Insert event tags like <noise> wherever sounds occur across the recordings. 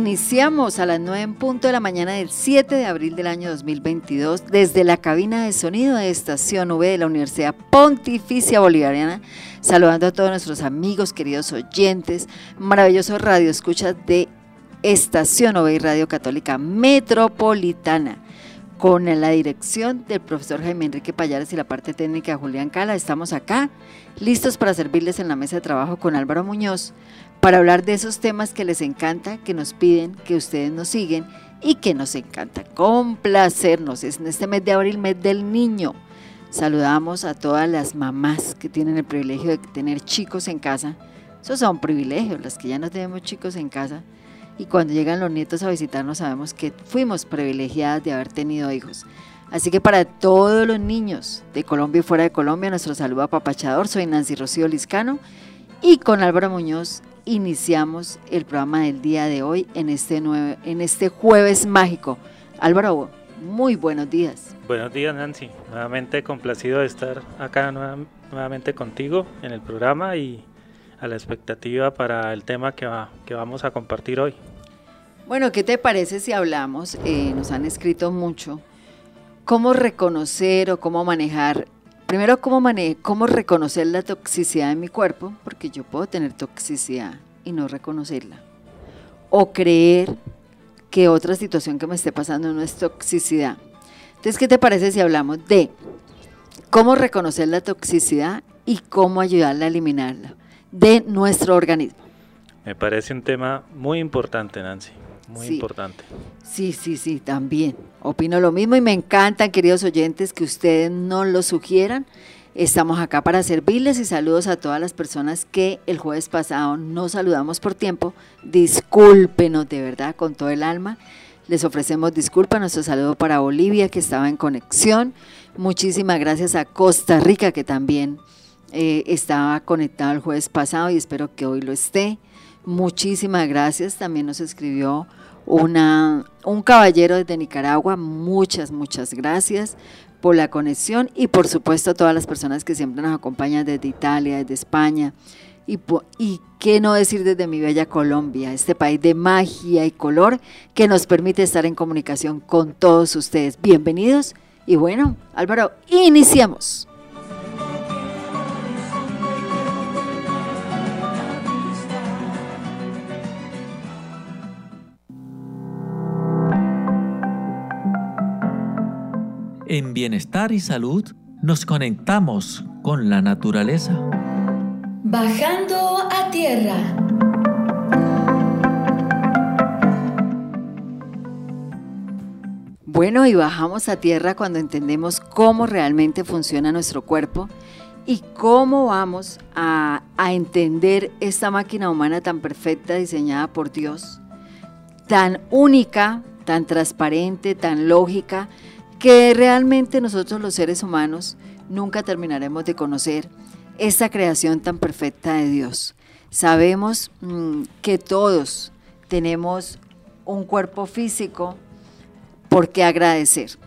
Iniciamos a las 9 en punto de la mañana del 7 de abril del año 2022 desde la cabina de sonido de Estación V de la Universidad Pontificia Bolivariana, saludando a todos nuestros amigos, queridos oyentes, maravillosos radioescuchas de Estación V y Radio Católica Metropolitana con la dirección del profesor Jaime Enrique Payares y la parte técnica de Julián Cala. Estamos acá, listos para servirles en la mesa de trabajo con Álvaro Muñoz, para hablar de esos temas que les encanta, que nos piden, que ustedes nos siguen y que nos encanta complacernos. Es en este mes de abril, mes del niño. Saludamos a todas las mamás que tienen el privilegio de tener chicos en casa. Esos son privilegios, las que ya no tenemos chicos en casa. Y cuando llegan los nietos a visitarnos sabemos que fuimos privilegiadas de haber tenido hijos. Así que para todos los niños de Colombia y fuera de Colombia, nuestro saludo apapachador. Soy Nancy Rocío Liscano y con Álvaro Muñoz iniciamos el programa del día de hoy en este, en este jueves mágico. Álvaro, muy buenos días. Buenos días Nancy, nuevamente complacido de estar acá nuevamente contigo en el programa y a la expectativa para el tema que, va, que vamos a compartir hoy. Bueno, ¿qué te parece si hablamos? Eh, nos han escrito mucho. ¿Cómo reconocer o cómo manejar Primero, ¿cómo, ¿cómo reconocer la toxicidad en mi cuerpo? Porque yo puedo tener toxicidad y no reconocerla. O creer que otra situación que me esté pasando no es toxicidad. Entonces, ¿qué te parece si hablamos de cómo reconocer la toxicidad y cómo ayudarla a eliminarla de nuestro organismo? Me parece un tema muy importante, Nancy muy importante. Sí, sí, sí, también. Opino lo mismo y me encantan, queridos oyentes, que ustedes no lo sugieran. Estamos acá para servirles y saludos a todas las personas que el jueves pasado no saludamos por tiempo. Discúlpenos de verdad con todo el alma. Les ofrecemos disculpas, nuestro saludo para Bolivia que estaba en conexión. Muchísimas gracias a Costa Rica que también eh, estaba conectado el jueves pasado y espero que hoy lo esté. Muchísimas gracias. También nos escribió una, un caballero desde Nicaragua. Muchas, muchas gracias por la conexión y por supuesto a todas las personas que siempre nos acompañan desde Italia, desde España. Y, y qué no decir desde mi bella Colombia, este país de magia y color que nos permite estar en comunicación con todos ustedes. Bienvenidos y bueno, Álvaro, iniciamos. En bienestar y salud nos conectamos con la naturaleza. Bajando a tierra. Bueno, y bajamos a tierra cuando entendemos cómo realmente funciona nuestro cuerpo y cómo vamos a, a, entender esta máquina humana tan perfecta diseñada por Dios, tan única, tan transparente, tan lógica, que realmente nosotros los seres humanos nunca terminaremos de conocer esta creación tan perfecta de Dios. Sabemos mm, que todos tenemos un cuerpo físico por qué agradecer.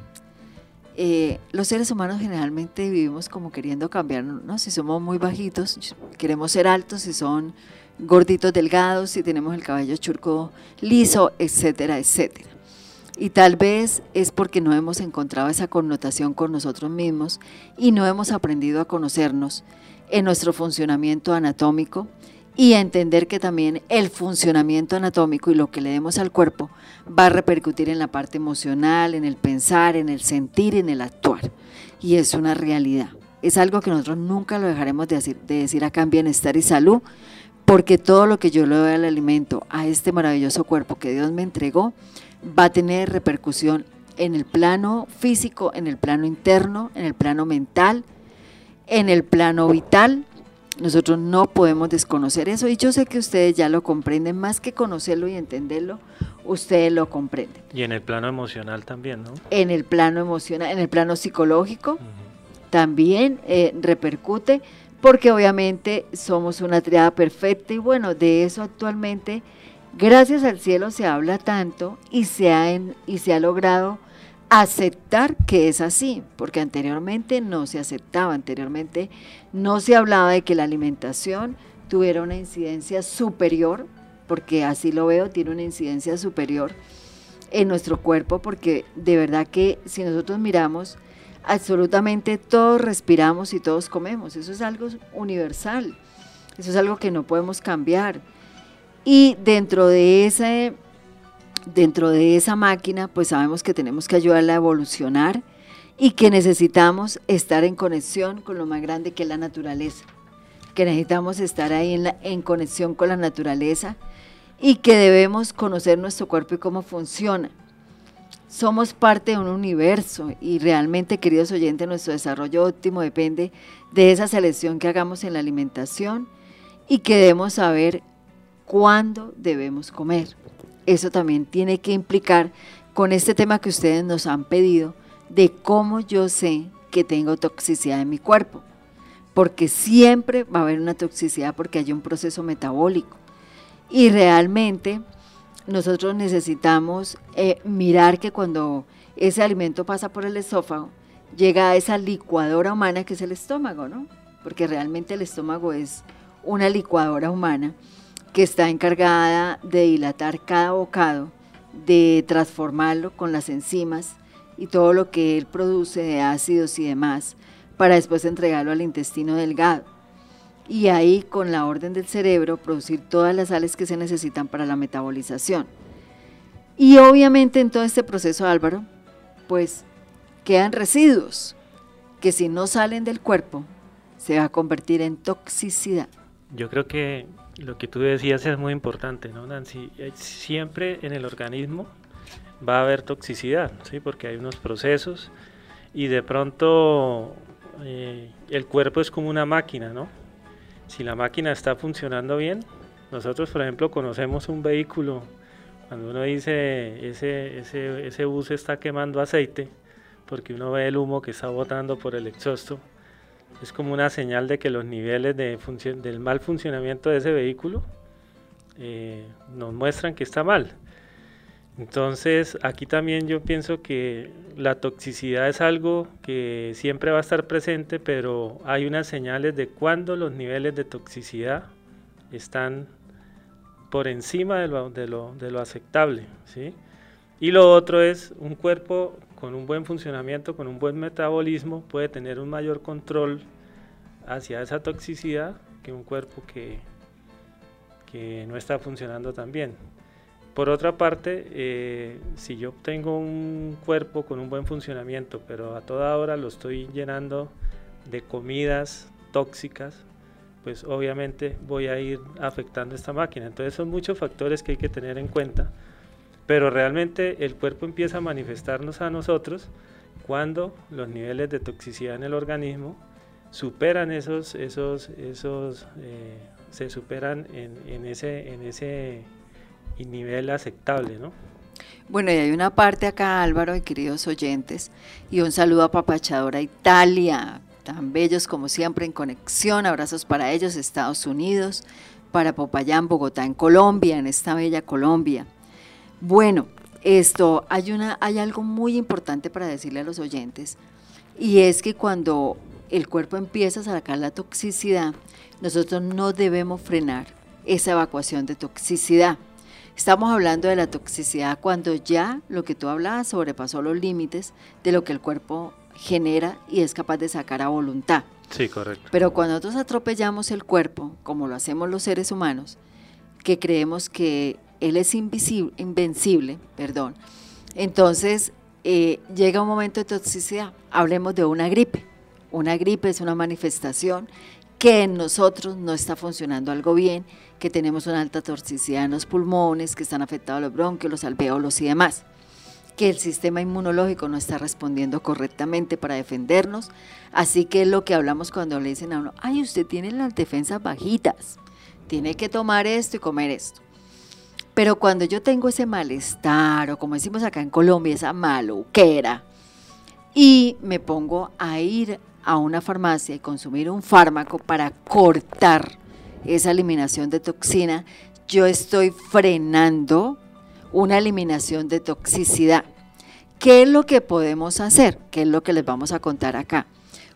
Eh, los seres humanos generalmente vivimos como queriendo cambiar, ¿no? Si somos muy bajitos, queremos ser altos, si son gorditos, delgados, si tenemos el cabello churco liso, etcétera, etcétera. Y tal vez es porque no hemos encontrado esa connotación con nosotros mismos y no hemos aprendido a conocernos en nuestro funcionamiento anatómico y a entender que también el funcionamiento anatómico y lo que le demos al cuerpo va a repercutir en la parte emocional, en el pensar, en el sentir, en el actuar. Y es una realidad. Es algo que nosotros nunca lo dejaremos de decir, de decir acá en bienestar y salud, porque todo lo que yo le doy al alimento, a este maravilloso cuerpo que Dios me entregó, va a tener repercusión en el plano físico, en el plano interno, en el plano mental, en el plano vital Nosotros no podemos desconocer eso y yo sé que ustedes ya lo comprenden, más que conocerlo y entenderlo, ustedes lo comprenden. Y en el plano emocional también, ¿no? En el plano emocional, en el plano psicológico, también eh, repercute, porque obviamente somos una triada perfecta y bueno, de eso actualmente, gracias al cielo se habla tanto y se ha, y se ha logrado aceptar que es así, porque anteriormente no se aceptaba, anteriormente no se hablaba de que la alimentación tuviera una incidencia superior, porque así lo veo, tiene una incidencia superior en nuestro cuerpo, porque de verdad que si nosotros miramos, absolutamente todos respiramos y todos comemos, eso es algo universal, eso es algo que no podemos cambiar. Y dentro de ese dentro de esa máquina, pues sabemos que tenemos que ayudarla a evolucionar y que necesitamos estar en conexión con lo más grande que es la naturaleza, que necesitamos estar ahí en, en conexión con la naturaleza y que debemos conocer nuestro cuerpo y cómo funciona. Somos parte de un universo y realmente, queridos oyentes, nuestro desarrollo óptimo depende de esa selección que hagamos en la alimentación y que debemos saber cuándo debemos comer eso también tiene que implicar con este tema que ustedes nos han pedido de cómo yo sé que tengo toxicidad en mi cuerpo. Porque siempre va a haber una toxicidad porque hay un proceso metabólico. Y realmente nosotros necesitamos eh, mirar que cuando ese alimento pasa por el esófago, llega a esa licuadora humana que es el estómago, ¿no? Porque realmente el estómago es una licuadora humana que está encargada de dilatar cada bocado, de transformarlo con las enzimas y todo lo que él produce de ácidos y demás, para después entregarlo al intestino delgado. Y ahí, con la orden del cerebro, producir todas las sales que se necesitan para la metabolización. Y obviamente en todo este proceso, Álvaro, pues quedan residuos que si no salen del cuerpo, se va a convertir en toxicidad. Yo creo que lo que tú decías es muy importante, ¿no, Nancy? Eh, siempre en el organismo va a haber toxicidad, ¿sí? Porque hay unos procesos y de pronto eh, el cuerpo es como una máquina, ¿no? Si la máquina está funcionando bien, nosotros, por ejemplo, conocemos un vehículo, cuando uno dice ese, ese, ese bus está quemando aceite, porque uno ve el humo que está botando por el exhausto, es como una señal de que los niveles de del mal funcionamiento de ese vehículo eh, nos muestran que está mal. Entonces aquí también yo pienso que la toxicidad es algo que siempre va a estar presente, pero hay unas señales de cuando los niveles de toxicidad están por encima de lo, de lo, de lo aceptable. ¿sí? Y lo otro es un cuerpo con un buen funcionamiento, con un buen metabolismo, puede tener un mayor control hacia esa toxicidad que un cuerpo que, que no está funcionando tan bien. Por otra parte, eh, si yo tengo un cuerpo con un buen funcionamiento, pero a toda hora lo estoy llenando de comidas tóxicas, pues obviamente voy a ir afectando esta máquina. Entonces son muchos factores que hay que tener en cuenta pero realmente el cuerpo empieza a manifestarnos a nosotros cuando los niveles de toxicidad en el organismo superan esos, esos, esos, eh, se superan en, ese, en ese nivel aceptable, ¿no? Bueno, y hay una parte acá, Álvaro y queridos oyentes, y un saludo a Papachadora Italia, tan bellos como siempre en conexión, abrazos para ellos, Estados Unidos, para Popayán, Bogotá, en Colombia, en esta bella Colombia. Bueno, esto, hay, una, hay algo muy importante para decirle a los oyentes, y es que cuando el cuerpo empieza a sacar la toxicidad, nosotros no debemos frenar esa evacuación de toxicidad. Estamos hablando de la toxicidad cuando ya lo que tú hablabas sobrepasó los límites de lo que el cuerpo genera y es capaz de sacar a voluntad. Sí, correcto. Pero cuando nosotros atropellamos el cuerpo, como lo hacemos los seres humanos, que creemos que él es invisible, invencible, perdón. Entonces, eh, llega un momento de toxicidad. Hablemos de una gripe. Una gripe es una manifestación que en nosotros no está funcionando algo bien, que tenemos una alta toxicidad en los pulmones, que están afectados los bronquios, los alveolos y demás. que el sistema inmunológico no está respondiendo correctamente para defendernos. Así que es lo que hablamos cuando le dicen a uno, ay, usted tiene las defensas bajitas, tiene que tomar esto y comer esto. Pero cuando yo tengo ese malestar, o como decimos acá en Colombia, esa maluquera, y me pongo a ir a una farmacia y consumir un fármaco para cortar esa eliminación de toxina, yo estoy frenando una eliminación de toxicidad. ¿Qué es lo que podemos hacer? ¿Qué es lo que les vamos a contar acá?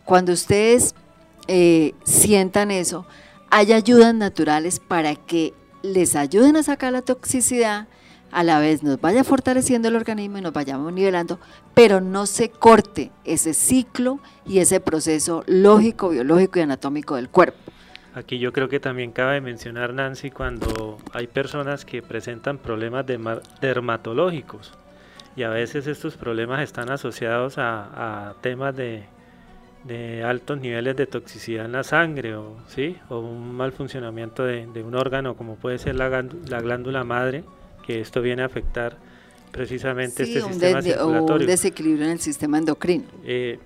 Cuando ustedes eh, sientan eso, hay ayudas naturales para que les ayuden a sacar la toxicidad, a la vez nos vaya fortaleciendo el organismo y nos vayamos nivelando, pero no se corte ese ciclo y ese proceso lógico, biológico y anatómico del cuerpo. Aquí yo creo que también cabe mencionar, Nancy, cuando hay personas que presentan problemas dermatológicos y a veces estos problemas están asociados a, temas de, altos niveles de toxicidad en la sangre o, ¿sí? o un mal funcionamiento de, un órgano como puede ser la, glándula madre, que esto viene a afectar precisamente este sistema circulatorio. O un desequilibrio en el sistema endocrino. Eh,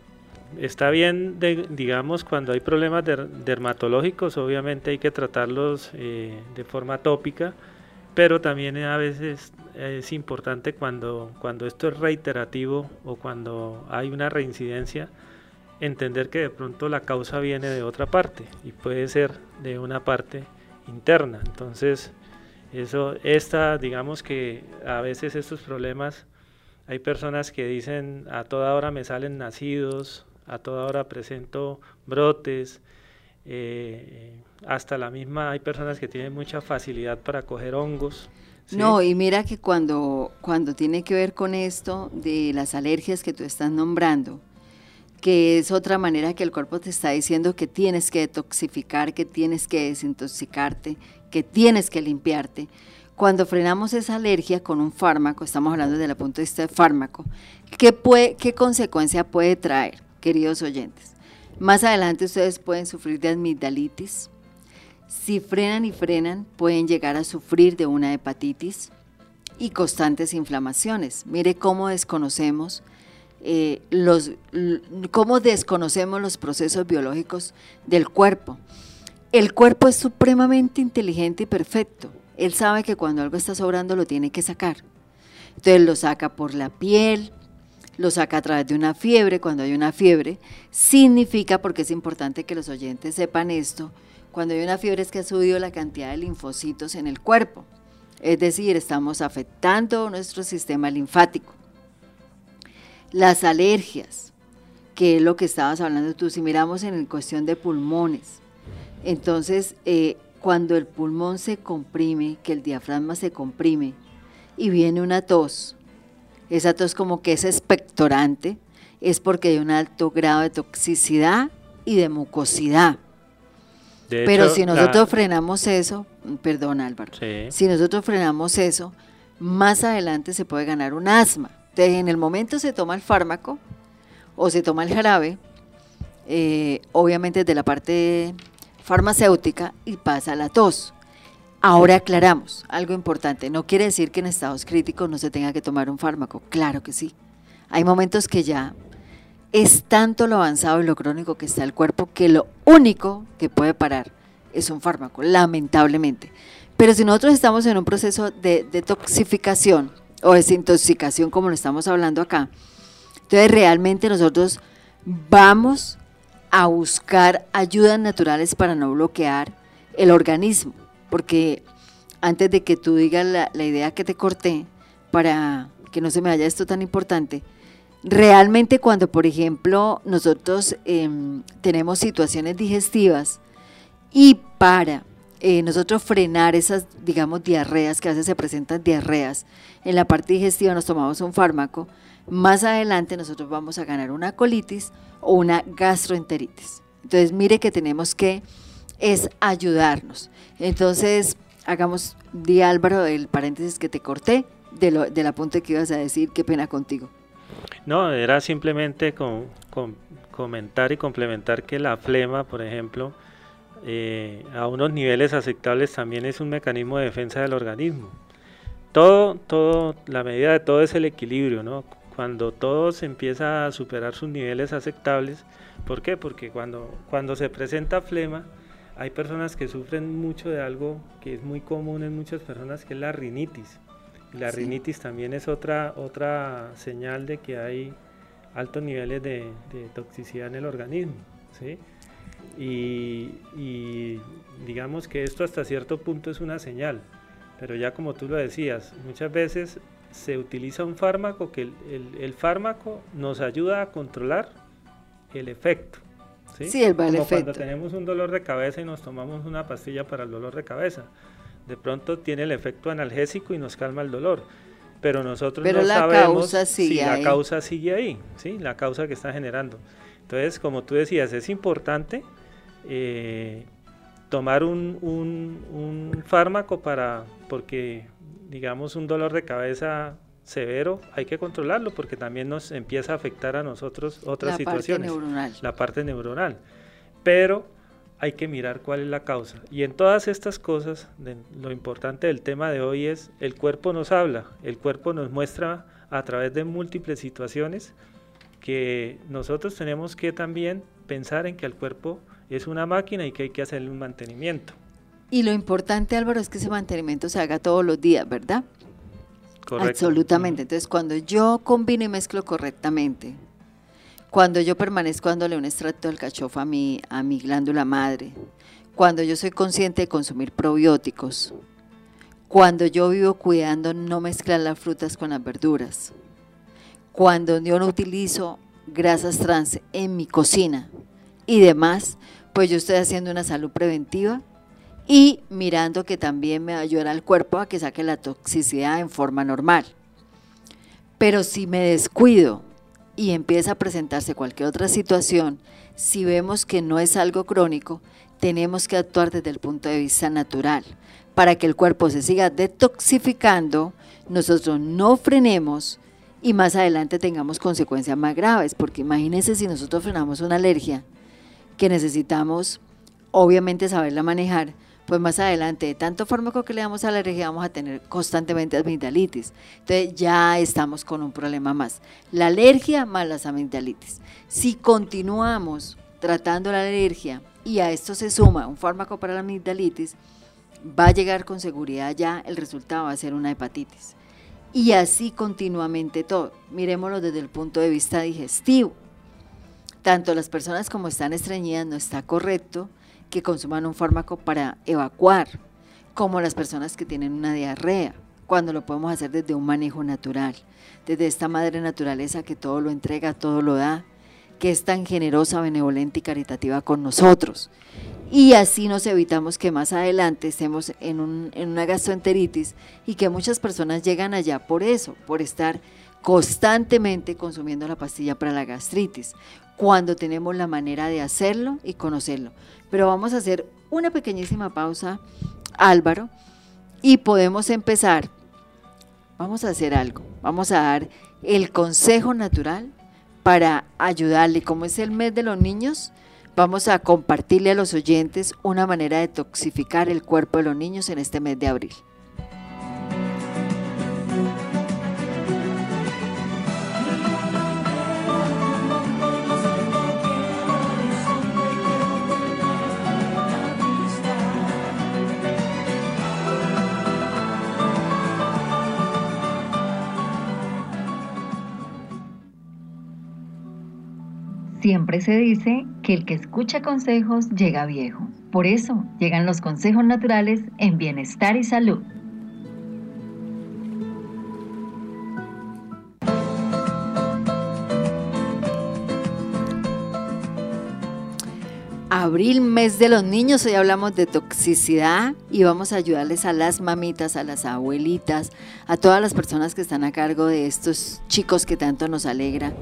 está bien, digamos, cuando hay problemas dermatológicos, obviamente hay que tratarlos eh, de forma tópica, pero también a veces es importante cuando, cuando esto es reiterativo o cuando hay una reincidencia, entender que de pronto la causa viene de otra parte y puede ser de una parte interna. Entonces, eso, esta, digamos que a veces estos problemas, hay personas que dicen a toda hora me salen nacidos, a toda hora presento brotes, eh, hasta la misma, hay personas que tienen mucha facilidad para coger hongos. No, y mira que cuando, cuando tiene que ver con esto de las alergias que tú estás nombrando, que es otra manera que el cuerpo te está diciendo que tienes que detoxificar, que tienes que desintoxicarte, que tienes que limpiarte. Cuando frenamos esa alergia con un fármaco, estamos hablando desde el punto de vista de fármaco, ¿qué, puede, qué consecuencia puede traer? queridos oyentes. Más adelante ustedes pueden sufrir de amigdalitis. Si frenan y frenan, pueden llegar a sufrir de una hepatitis y constantes inflamaciones. Mire cómo desconocemos eh, los, cómo desconocemos los procesos biológicos del cuerpo. El cuerpo es supremamente inteligente y perfecto. Él sabe que cuando algo está sobrando lo tiene que sacar. Entonces lo saca por la piel, lo saca a través de una fiebre, cuando hay una fiebre, significa, porque es importante que los oyentes sepan esto, cuando hay una fiebre es que ha subido la cantidad de linfocitos en el cuerpo, es decir, estamos afectando nuestro sistema linfático. Las alergias, que es lo que estabas hablando tú, si miramos en cuestión de pulmones, entonces eh, cuando el pulmón se comprime, que el diafragma se comprime y viene una tos, esa tos como que es expectorante, es porque hay un alto grado de toxicidad y de mucosidad. Pero si nosotros frenamos eso, perdón Álvaro, si nosotros frenamos eso, más adelante se puede ganar un asma. Entonces, en el momento se toma el fármaco o se toma el jarabe, eh, obviamente de la parte farmacéutica y pasa la tos. Ahora aclaramos algo importante. No quiere decir que en estados críticos no se tenga que tomar un fármaco. Claro que sí. Hay momentos que ya es tanto lo avanzado y lo crónico que está el cuerpo que lo único que puede parar es un fármaco, lamentablemente. Pero si nosotros estamos en un proceso de detoxificación o desintoxicación, como lo estamos hablando acá, entonces realmente nosotros vamos a buscar ayudas naturales para no bloquear el organismo porque antes de que tú digas la, idea que te corté, para que no se me vaya esto tan importante, realmente cuando, por ejemplo, nosotros em, tenemos situaciones digestivas y para eh, nosotros frenar esas, digamos, diarreas, que a veces se presentan diarreas, en la parte digestiva nos tomamos un fármaco, más adelante nosotros vamos a ganar una colitis o una gastroenteritis. Entonces, mire que tenemos que es ayudarnos. Entonces, hagamos, di Álvaro, el paréntesis que te corté de lo, del apunte que ibas a decir, qué pena contigo. No, era simplemente con, comentar y complementar que la flema, por ejemplo, eh, a unos niveles aceptables también es un mecanismo de defensa del organismo. todo, todo, la medida de todo es el equilibrio, ¿no? Cuando todo se empieza a superar sus niveles aceptables, ¿por qué? Porque cuando, cuando se presenta flema, hay personas que sufren mucho de algo que es muy común en muchas personas, que es la rinitis. La rinitis también es otra, otra señal de que hay altos niveles de, toxicidad en el organismo. ¿sí? Y, digamos que esto hasta cierto punto es una señal, pero ya como tú lo decías, muchas veces se utiliza un fármaco que el, fármaco nos ayuda a controlar el efecto. Sí, el Como cuando tenemos un dolor de cabeza y nos tomamos una pastilla para el dolor de cabeza. De pronto tiene el efecto analgésico y nos calma el dolor pero nosotros no la sabemos causa sigue si la causa sigue ahí, ¿sí? la causa que está generando. Entonces, como tú decías, es importante eh, tomar un, un, fármaco para, porque digamos un dolor de cabeza severo, hay que controlarlo porque también nos empieza a afectar a nosotros otras situaciones. La parte neuronal. La parte neuronal. Pero hay que mirar cuál es la causa. Y en todas estas cosas, lo importante del tema de hoy es, el cuerpo nos habla, el cuerpo nos muestra a través de múltiples situaciones que nosotros tenemos que también pensar en que el cuerpo es una máquina y que hay que hacerle un mantenimiento. Y lo importante, Álvaro, es que ese mantenimiento se haga todos los días, ¿verdad? Correcto. Absolutamente. Entonces, cuando yo combino y mezclo correctamente, cuando yo permanezco dándole un extracto del cachofa a mi, a mi glándula madre, cuando yo soy consciente de consumir probióticos, cuando yo vivo cuidando no mezclar las frutas con las verduras, cuando yo no utilizo grasas trans en mi cocina y demás, pues yo estoy haciendo una salud preventiva y mirando que también me ayuda al cuerpo a que saque la toxicidad en forma normal. Pero si me descuido y empieza a presentarse cualquier otra situación, si vemos que no es algo crónico, tenemos que actuar desde el punto de vista natural. Para que el cuerpo se siga detoxificando, nosotros no frenemos y más adelante tengamos consecuencias más graves, porque imagínense si nosotros frenamos una alergia que necesitamos obviamente saberla manejar, pues más adelante, de tanto fármaco que le damos a la alergia, vamos a tener constantemente amigdalitis. Entonces ya estamos con un problema más. La alergia más las amigdalitis. Si continuamos tratando la alergia y a esto se suma un fármaco para la amigdalitis, va a llegar con seguridad ya, el resultado va a ser una hepatitis. Y así continuamente todo. Miremoslo desde el punto de vista digestivo. Tanto las personas como están estreñidas no está correcto que consuman un fármaco para evacuar, como las personas que tienen una diarrea, cuando lo podemos hacer desde un manejo natural, desde esta madre naturaleza que todo lo entrega, todo lo da, que es tan generosa, benevolente y caritativa con nosotros. Y así nos evitamos que más adelante estemos en, un, en una gastroenteritis y que muchas personas llegan allá por eso, por estar constantemente consumiendo la pastilla para la gastritis, cuando tenemos la manera de hacerlo y conocerlo. Pero vamos a hacer una pequeñísima pausa, Álvaro, y podemos empezar. Vamos a hacer algo. Vamos a dar el consejo natural para ayudarle. Como es el mes de los niños, vamos a compartirle a los oyentes una manera de toxificar el cuerpo de los niños en este mes de abril. Siempre se dice que el que escucha consejos llega viejo. Por eso llegan los consejos naturales en bienestar y salud. Abril, mes de los niños, hoy hablamos de toxicidad y vamos a ayudarles a las mamitas, a las abuelitas, a todas las personas que están a cargo de estos chicos que tanto nos alegra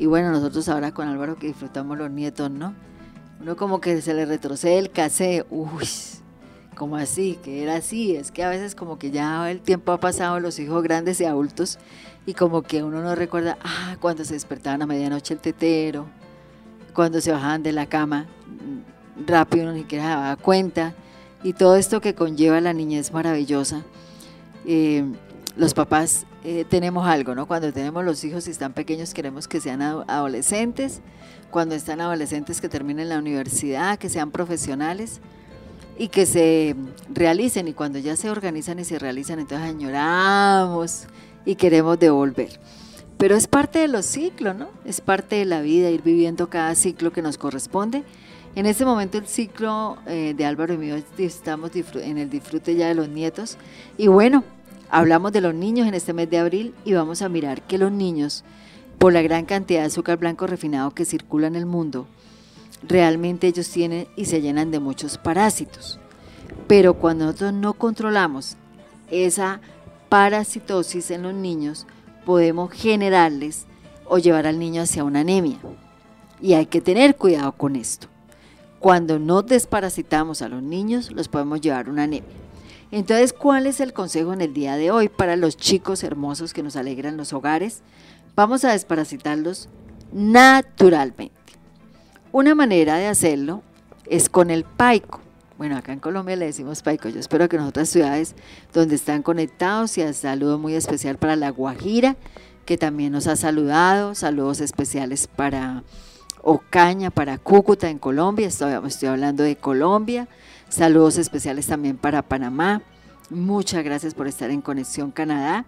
y bueno, nosotros ahora con Álvaro que disfrutamos los nietos, ¿no? Uno como que se le retrocede el casé, uy, como así, que era así, es que a veces como que ya el tiempo ha pasado, los hijos grandes y adultos, y como que uno no recuerda, ah, cuando se despertaban a medianoche el tetero, cuando se bajaban de la cama, rápido uno ni siquiera se daba cuenta, y todo esto que conlleva la niñez maravillosa. Eh, los papás eh, tenemos algo, ¿no? Cuando tenemos los hijos y están pequeños queremos que sean adolescentes, cuando están adolescentes que terminen la universidad, que sean profesionales y que se realicen y cuando ya se organizan y se realizan, entonces añoramos y queremos devolver. Pero es parte de los ciclos, ¿no? Es parte de la vida, ir viviendo cada ciclo que nos corresponde. En este momento el ciclo eh, de Álvaro y mío estamos en el disfrute ya de los nietos. Y bueno, hablamos de los niños en este mes de abril y vamos a mirar que los niños, por la gran cantidad de azúcar blanco refinado que circula en el mundo, realmente ellos tienen y se llenan de muchos parásitos. Pero cuando nosotros no controlamos esa parasitosis en los niños, podemos generarles o llevar al niño hacia una anemia. Y hay que tener cuidado con esto. Cuando no desparasitamos a los niños, los podemos llevar a una anemia. Entonces, ¿cuál es el consejo en el día de hoy para los chicos hermosos que nos alegran los hogares? Vamos a desparasitarlos naturalmente. Una manera de hacerlo es con el paico. Bueno, acá en Colombia le decimos paico. Yo espero que en otras ciudades donde están conectados y saludo muy especial para La Guajira, que también nos ha saludado. Saludos especiales para Ocaña, para Cúcuta en Colombia. Estoy hablando de Colombia. Saludos especiales también para Panamá. Muchas gracias por estar en Conexión Canadá.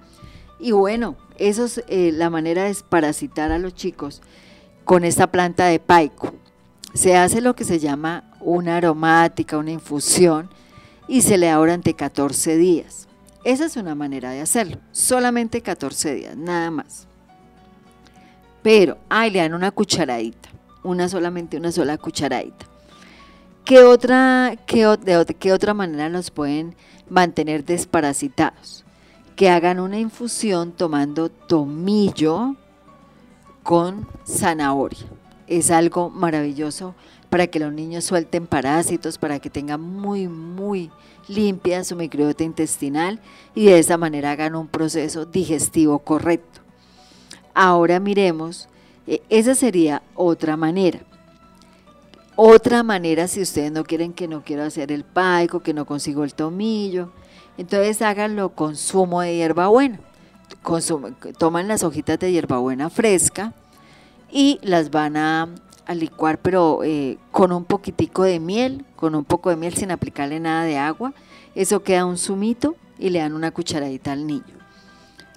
Y bueno, eso es eh, la manera de desparasitar a los chicos con esta planta de paico se hace lo que se llama una aromática, una infusión, y se le da durante 14 días. Esa es una manera de hacerlo, solamente 14 días, nada más. Pero, ay, le dan una cucharadita, una solamente una sola cucharadita. ¿Qué otra, qué, qué otra manera nos pueden mantener desparasitados? Que hagan una infusión tomando tomillo con zanahoria es algo maravilloso para que los niños suelten parásitos, para que tengan muy, muy limpia su microbiota intestinal y de esa manera hagan un proceso digestivo correcto. Ahora miremos, eh, esa sería otra manera. Otra manera, si ustedes no quieren que no quiero hacer el paico, que no consigo el tomillo, entonces háganlo con zumo de hierbabuena. toman las hojitas de hierbabuena fresca, y las van a, licuar, pero eh, con un poquitico de miel, con un poco de miel sin aplicarle nada de agua. Eso queda un zumito y le dan una cucharadita al niño.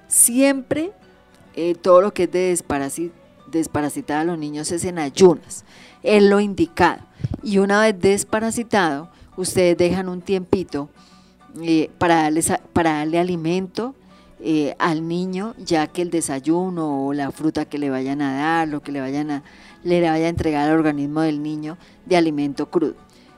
Siempre eh, todo lo que es de desparasitar a los niños es en ayunas, es lo indicado. Y una vez desparasitado, ustedes dejan un tiempito eh, para, para darle alimento, eh, al niño, ya que el desayuno o la fruta que le vayan a dar, lo que le vayan a, le vaya a entregar al organismo del niño de alimento crudo.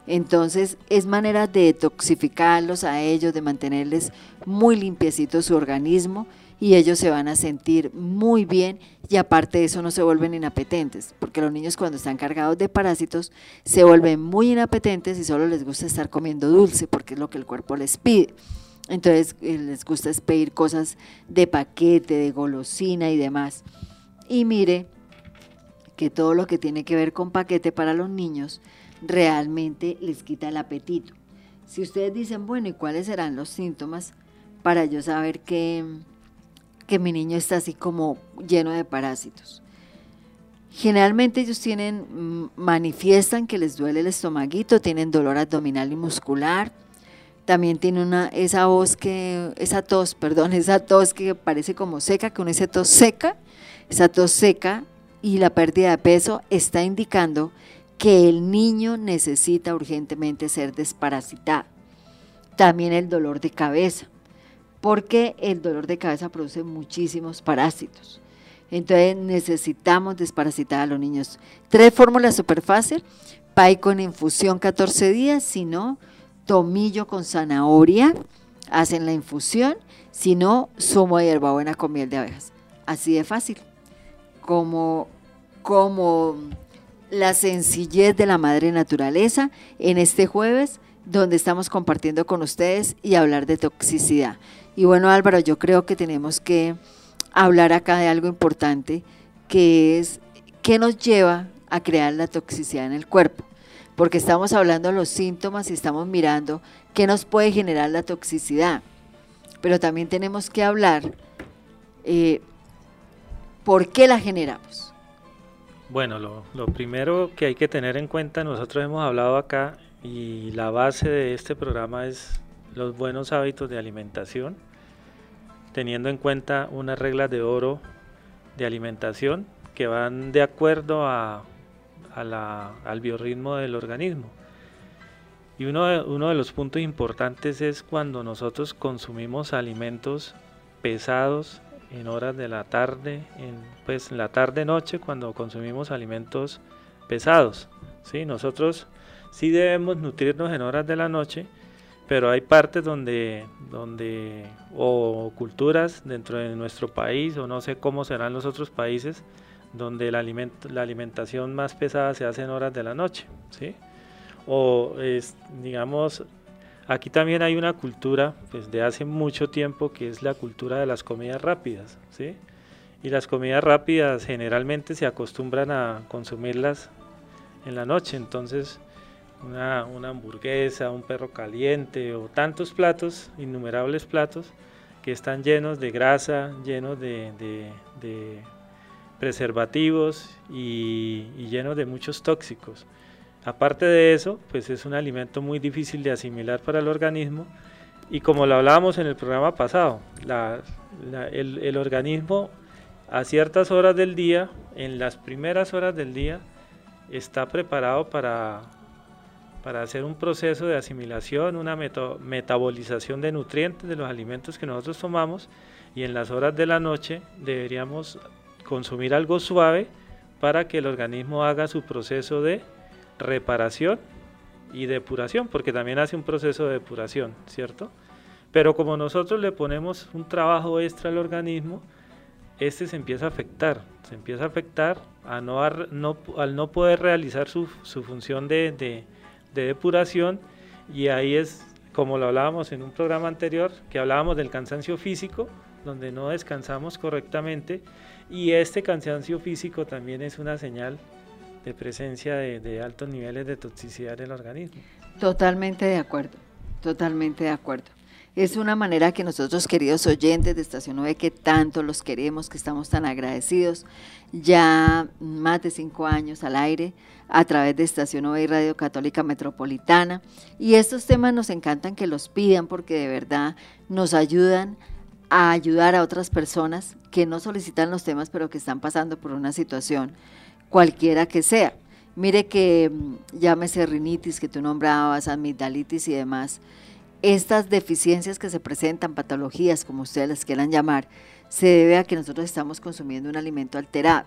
Entonces es manera de detoxificarlos a ellos, de mantenerles muy limpiecito su organismo y ellos se van a sentir muy bien y aparte de eso no se vuelven inapetentes, porque los niños cuando están cargados de parásitos se vuelven muy inapetentes y solo les gusta estar comiendo dulce porque es lo que el cuerpo les pide. Entonces eh, les gusta pedir cosas de paquete, de golosina y demás. Y mire que todo lo que tiene que ver con paquete para los niños realmente les quita el apetito. Si ustedes dicen, bueno, ¿y cuáles serán los síntomas para yo saber que, que mi niño está así como lleno de parásitos? Generalmente ellos tienen, mm, manifiestan que les duele el estomaguito, tienen dolor abdominal y muscular, también tiene una, esa voz que, esa tos, <laughs> perdón, esa tos que parece como seca, que uno tos seca, esa tos seca y la pérdida de peso está indicando que el niño necesita urgentemente ser desparasitado. También el dolor de cabeza, porque el dolor de cabeza produce muchísimos parásitos. Entonces necesitamos desparasitar a los niños. Tres fórmulas súper fácil, PAI con infusión 14 días, si no, tomillo con zanahoria, hacen la infusión, si no, zumo de hierbabuena con miel de abejas. Así de fácil. Como, como la sencillez de la madre naturaleza en este jueves donde estamos compartiendo con ustedes y hablar de toxicidad. Y bueno, Álvaro, yo creo que tenemos que hablar acá de algo importante que es qué nos lleva a crear la toxicidad en el cuerpo porque estamos hablando de los síntomas y estamos mirando qué nos puede generar la toxicidad. pero también tenemos que hablar eh, por qué la generamos. Bueno, lo, lo primero que hay que tener en cuenta, nosotros hemos hablado acá y la base de este programa es los buenos hábitos de alimentación, teniendo en cuenta unas reglas de oro de alimentación que van de acuerdo a, al biorritmo del organismo. Y uno de, uno de los puntos importantes es cuando nosotros consumimos alimentos pesados en horas de la tarde, en, pues en la tarde-noche cuando consumimos alimentos pesados. ¿sí? Nosotros sí debemos nutrirnos en horas de la noche, pero hay partes donde, donde, o culturas dentro de nuestro país, o no sé cómo serán los otros países, donde la, la alimentación más pesada se hace en horas de la noche, ¿sí? O, es, digamos, aquí también hay una cultura, pues, de hace mucho tiempo, que es la cultura de las comidas rápidas, ¿sí? Y las comidas rápidas generalmente se acostumbran a consumirlas en la noche, entonces una, hamburguesa, un perro caliente o tantos platos, innumerables platos que están llenos de grasa, llenos de, preservativos y, llenos de muchos tóxicos. Aparte de eso, pues es un alimento muy difícil de asimilar para el organismo y como lo hablábamos en el programa pasado, el, el organismo a ciertas horas del día, en las primeras horas del día, está preparado para para hacer un proceso de asimilación, una metabolización de nutrientes de los alimentos que nosotros tomamos y en las horas de la noche deberíamos consumir algo suave para que el organismo haga su proceso de reparación y depuración, porque también hace un proceso de depuración, ¿cierto? Pero como nosotros le ponemos un trabajo extra al organismo, este se empieza a afectar, se empieza a afectar al no poder realizar su, función de de depuración y ahí es como lo hablábamos en un programa anterior, que hablábamos del cansancio físico, donde no descansamos correctamente y este cansancio físico también es una señal de presencia de, altos niveles de toxicidad del organismo. Totalmente de acuerdo, totalmente de acuerdo. Es una manera que nosotros, queridos oyentes de Estación 9, que tanto los queremos, que estamos tan agradecidos, ya más de cinco años al aire, a través de Estación Nova y Radio Católica Metropolitana. Y estos temas nos encantan que los pidan porque de verdad nos ayudan a ayudar a otras personas que no solicitan los temas, pero que están pasando por una situación cualquiera que sea. Mire que mm, llámese rinitis que tú nombrabas, amigdalitis y demás. Estas deficiencias que se presentan, patologías como ustedes las quieran llamar, se debe a que nosotros estamos consumiendo un alimento alterado.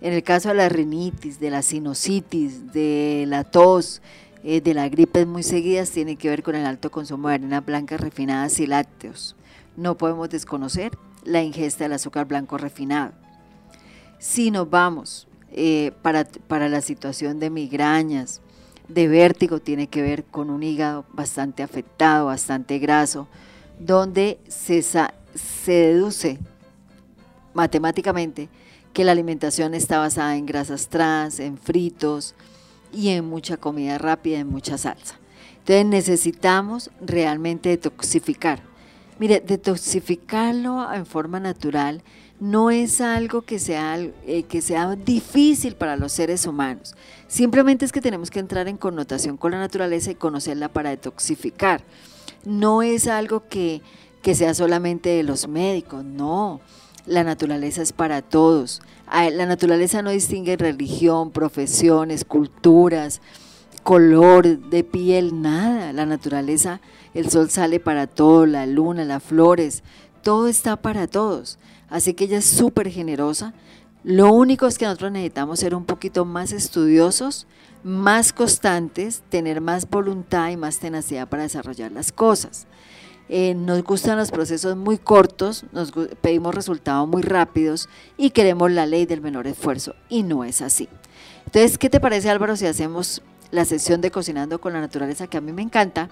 En el caso de la rinitis, de la sinusitis, de la tos, eh, de la gripe muy seguidas, tiene que ver con el alto consumo de harinas blancas refinadas y lácteos. No podemos desconocer la ingesta del azúcar blanco refinado. Si nos vamos eh, para, para la situación de migrañas, de vértigo, tiene que ver con un hígado bastante afectado, bastante graso, donde se, se deduce matemáticamente que la alimentación está basada en grasas trans, en fritos y en mucha comida rápida, en mucha salsa. Entonces necesitamos realmente detoxificar. Mire, detoxificarlo en forma natural no es algo que sea, eh, que sea difícil para los seres humanos. Simplemente es que tenemos que entrar en connotación con la naturaleza y conocerla para detoxificar. No es algo que, que sea solamente de los médicos, no la naturaleza es para todos. La naturaleza no distingue religión, profesiones, culturas, color de piel, nada. La naturaleza, el sol sale para todo, la luna, las flores, todo está para todos. Así que ella es súper generosa. Lo único es que nosotros necesitamos ser un poquito más estudiosos, más constantes, tener más voluntad y más tenacidad para desarrollar las cosas. Eh, nos gustan los procesos muy cortos, nos pedimos resultados muy rápidos y queremos la ley del menor esfuerzo y no es así. Entonces, ¿qué te parece Álvaro si hacemos la sesión de cocinando con la naturaleza que a mí me encanta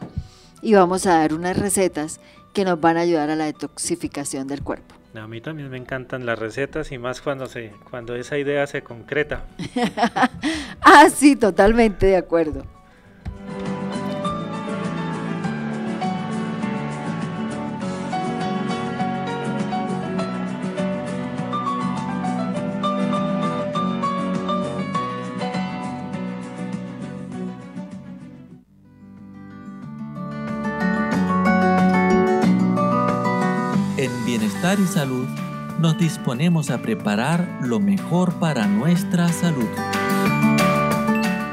y vamos a dar unas recetas que nos van a ayudar a la detoxificación del cuerpo? A mí también me encantan las recetas y más cuando se cuando esa idea se concreta. <laughs> ah, sí, totalmente de acuerdo. Nos disponemos a preparar lo mejor para nuestra salud.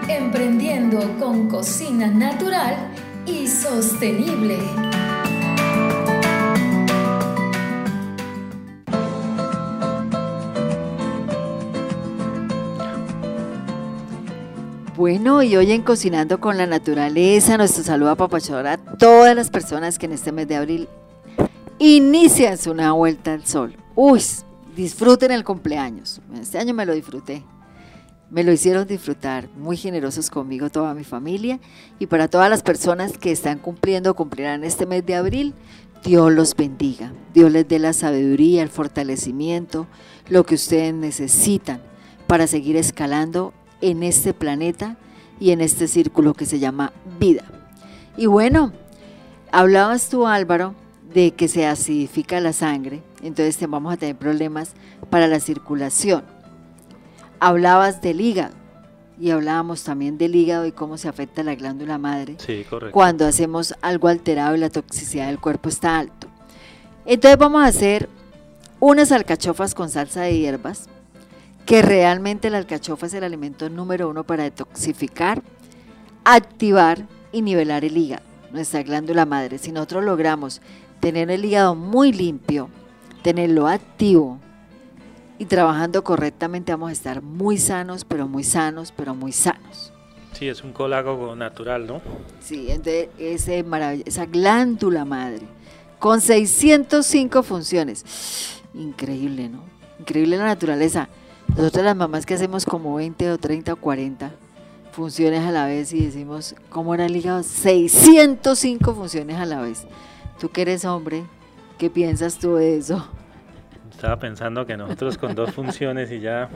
Emprendiendo con cocina natural y sostenible. Bueno, y hoy en Cocinando con la Naturaleza, nuestro saludo a Papachor a todas las personas que en este mes de abril inician su nueva vuelta al sol. Uy, disfruten el cumpleaños. Este año me lo disfruté. Me lo hicieron disfrutar, muy generosos conmigo, toda mi familia. Y para todas las personas que están cumpliendo cumplirán este mes de abril, Dios los bendiga. Dios les dé la sabiduría, el fortalecimiento, lo que ustedes necesitan para seguir escalando en este planeta y en este círculo que se llama vida. Y bueno, hablabas tú Álvaro de que se acidifica la sangre, entonces vamos a tener problemas para la circulación. Hablabas del hígado y hablábamos también del hígado y cómo se afecta la glándula madre Sí, correcto. cuando hacemos algo alterado y la toxicidad del cuerpo está alto. Entonces vamos a hacer unas alcachofas con salsa de hierbas, que realmente la alcachofa es el alimento número uno para detoxificar, activar y nivelar el hígado, nuestra glándula madre. Si nosotros logramos tener el hígado muy limpio, tenerlo activo y trabajando correctamente, vamos a estar muy sanos, pero muy sanos, pero muy sanos. Sí, es un colágogo natural, ¿no? Sí, entonces ese esa glándula madre con 605 funciones. Increíble, ¿no? Increíble la naturaleza. Nosotros las mamás que hacemos como 20 o 30 o 40 funciones a la vez y decimos, ¿cómo era el hígado? 605 funciones a la vez. Tú que eres hombre, ¿qué piensas tú de eso? Estaba pensando que nosotros con dos funciones y ya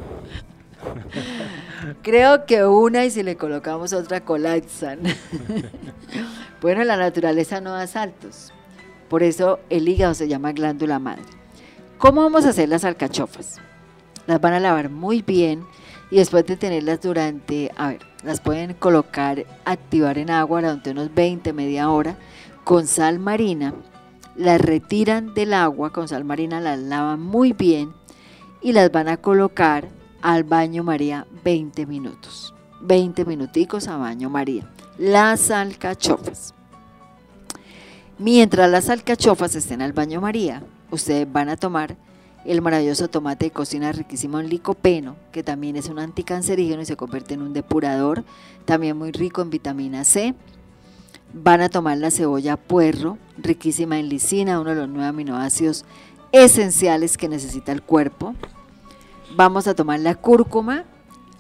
<laughs> Creo que una y si le colocamos otra colapsan. <laughs> bueno, la naturaleza no da saltos. Por eso el hígado se llama glándula madre. ¿Cómo vamos a hacer las alcachofas? Las van a lavar muy bien y después de tenerlas durante, a ver, las pueden colocar, activar en agua durante unos 20, media hora con sal marina. Las retiran del agua con sal marina, las lavan muy bien y las van a colocar al baño María 20 minutos. 20 minuticos a baño María. Las alcachofas. Mientras las alcachofas estén al baño María, ustedes van a tomar el maravilloso tomate de cocina riquísimo en licopeno, que también es un anticancerígeno y se convierte en un depurador, también muy rico en vitamina C. Van a tomar la cebolla puerro, riquísima en lisina, uno de los nueve aminoácidos esenciales que necesita el cuerpo. Vamos a tomar la cúrcuma,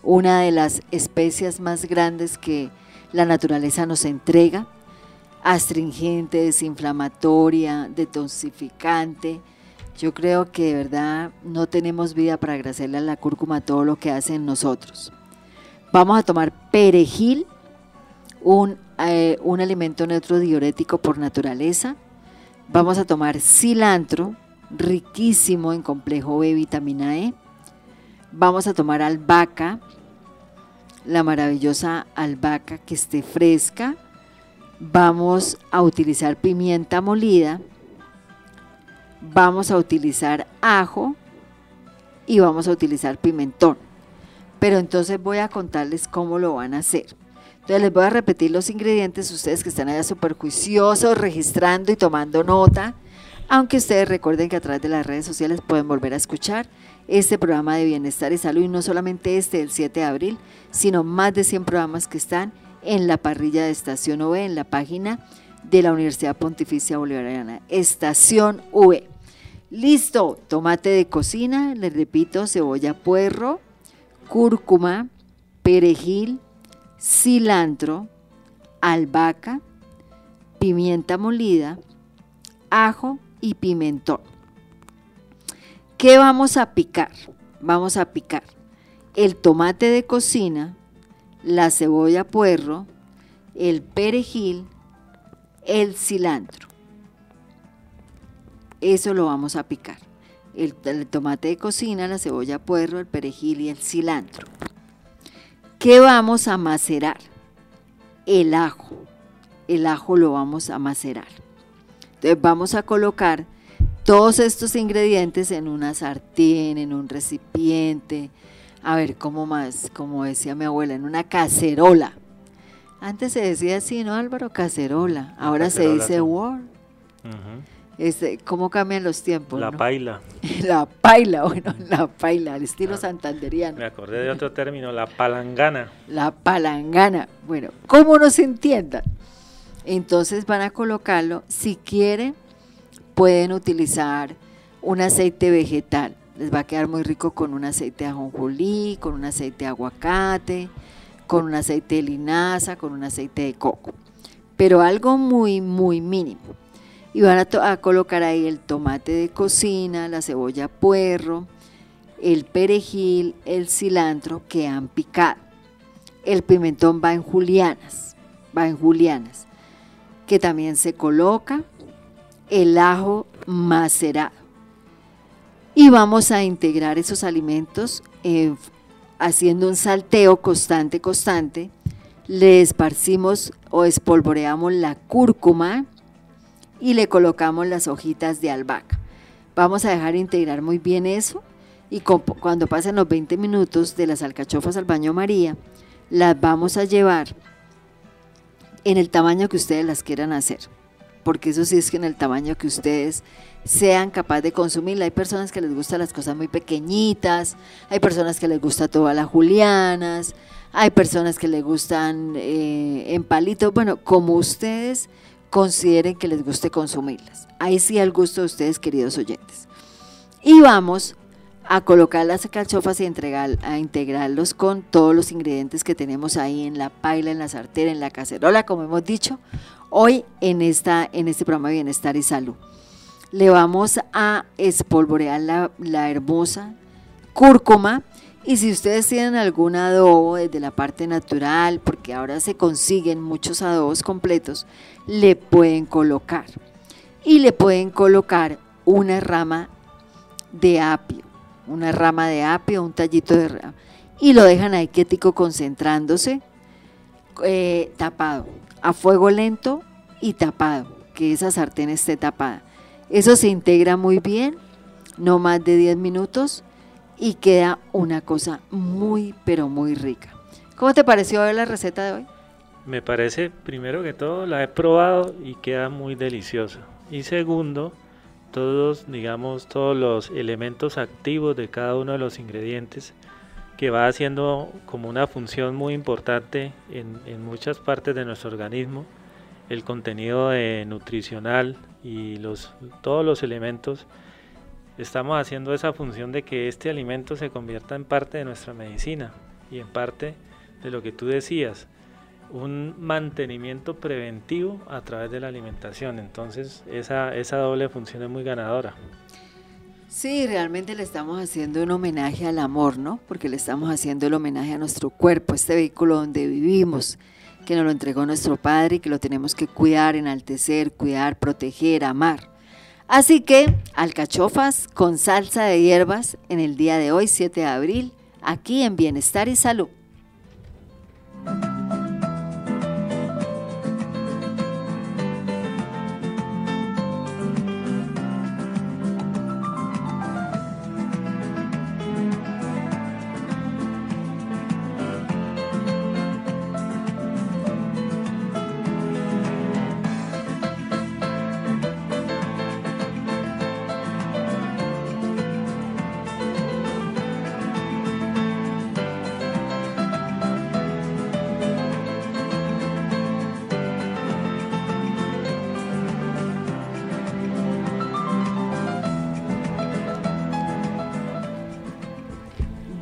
una de las especias más grandes que la naturaleza nos entrega, astringente, desinflamatoria, detoxificante. Yo creo que de verdad no tenemos vida para agradecerle a la cúrcuma todo lo que hace en nosotros. Vamos a tomar perejil, un, eh, un alimento neutro diurético por naturaleza. Vamos a tomar cilantro, riquísimo en complejo B, vitamina E. Vamos a tomar albahaca, la maravillosa albahaca que esté fresca. Vamos a utilizar pimienta molida. Vamos a utilizar ajo y vamos a utilizar pimentón. Pero entonces voy a contarles cómo lo van a hacer. Entonces les voy a repetir los ingredientes, ustedes que están allá súper juiciosos, registrando y tomando nota. Aunque ustedes recuerden que a través de las redes sociales pueden volver a escuchar este programa de bienestar y salud, y no solamente este del 7 de abril, sino más de 100 programas que están en la parrilla de Estación V, en la página de la Universidad Pontificia Bolivariana, Estación V. Listo, tomate de cocina, les repito, cebolla puerro, cúrcuma, perejil, cilantro, albahaca, pimienta molida, ajo y pimentón. ¿Qué vamos a picar? Vamos a picar el tomate de cocina, la cebolla puerro, el perejil, el cilantro. Eso lo vamos a picar. El, el, tomate de cocina, la cebolla puerro, el perejil y el cilantro. ¿Qué vamos a macerar? El ajo. El ajo lo vamos a macerar. Entonces vamos a colocar todos estos ingredientes en una sartén, en un recipiente, a ver, ¿cómo más? Como decía mi abuela, en una cacerola. Antes se decía así, ¿no, Álvaro? Cacerola. Ahora se dice word. Este, ¿Cómo cambian los tiempos? La paila. <laughs> la paila, bueno, la paila, al estilo ah, santanderiano. Me acordé de otro término, la palangana. La palangana. Bueno, ¿cómo no se entienda? Entonces van a colocarlo, si quieren, pueden utilizar un aceite vegetal. Les va a quedar muy rico con un aceite de ajonjolí, con un aceite de aguacate, con un aceite de linaza, con un aceite de coco. Pero algo muy, muy mínimo. Y van a, colocar ahí el tomate de cocina, la cebolla puerro, el perejil, el cilantro que han picado. El pimentón va en julianas, va en julianas, que también se coloca el ajo macerado. Y vamos a integrar esos alimentos haciendo un salteo constante, constante. Le esparcimos o espolvoreamos la cúrcuma y le colocamos las hojitas de albahaca. Vamos a dejar integrar muy bien eso y cuando pasen los 20 minutos de las alcachofas al baño María, las vamos a llevar en el tamaño que ustedes las quieran hacer porque eso sí es que en el tamaño que ustedes sean capaces de consumirla. Hay personas que les gustan las cosas muy pequeñitas, hay personas que les gusta todas las julianas, hay personas que les gustan eh, en palitos, bueno, como ustedes consideren que les guste consumirlas. Ahí sí al gusto de ustedes, queridos oyentes. Y vamos a colocar las cachofas y entregar, a integrarlos con todos los ingredientes que tenemos ahí en la paila, en la sartén, en la cacerola, como hemos dicho, hoy en, esta, en este programa de Bienestar y Salud. Le vamos a espolvorear la, la hermosa cúrcuma y si ustedes tienen algún adobo desde la parte natural, porque ahora se consiguen muchos adobos completos, le pueden colocar. Y le pueden colocar una rama de apio, una rama de apio, un tallito de rama, y lo dejan ahí quietico concentrándose, eh, tapado a fuego lento y tapado, que esa sartén esté tapada. Eso se integra muy bien, no más de 10 minutos y queda una cosa muy, pero muy rica. ¿Cómo te pareció la receta de hoy? Me parece, primero que todo, la he probado y queda muy deliciosa. Y segundo, todos, digamos, todos los elementos activos de cada uno de los ingredientes que va haciendo como una función muy importante en, muchas partes de nuestro organismo el contenido nutricional y los, todos los elementos, estamos haciendo esa función de que este alimento se convierta en parte de nuestra medicina y en parte de lo que tú decías, un mantenimiento preventivo a través de la alimentación. Entonces esa, esa doble función es muy ganadora. Sí, realmente le estamos haciendo un homenaje al amor, ¿no? Porque le estamos haciendo el homenaje a nuestro cuerpo, este vehículo donde vivimos, que nos lo entregó nuestro Padre y que lo tenemos que cuidar, enaltecer, cuidar, proteger, amar. Así que alcachofas con salsa de hierbas en el día de hoy, 7 de abril, aquí en Bienestar y Salud.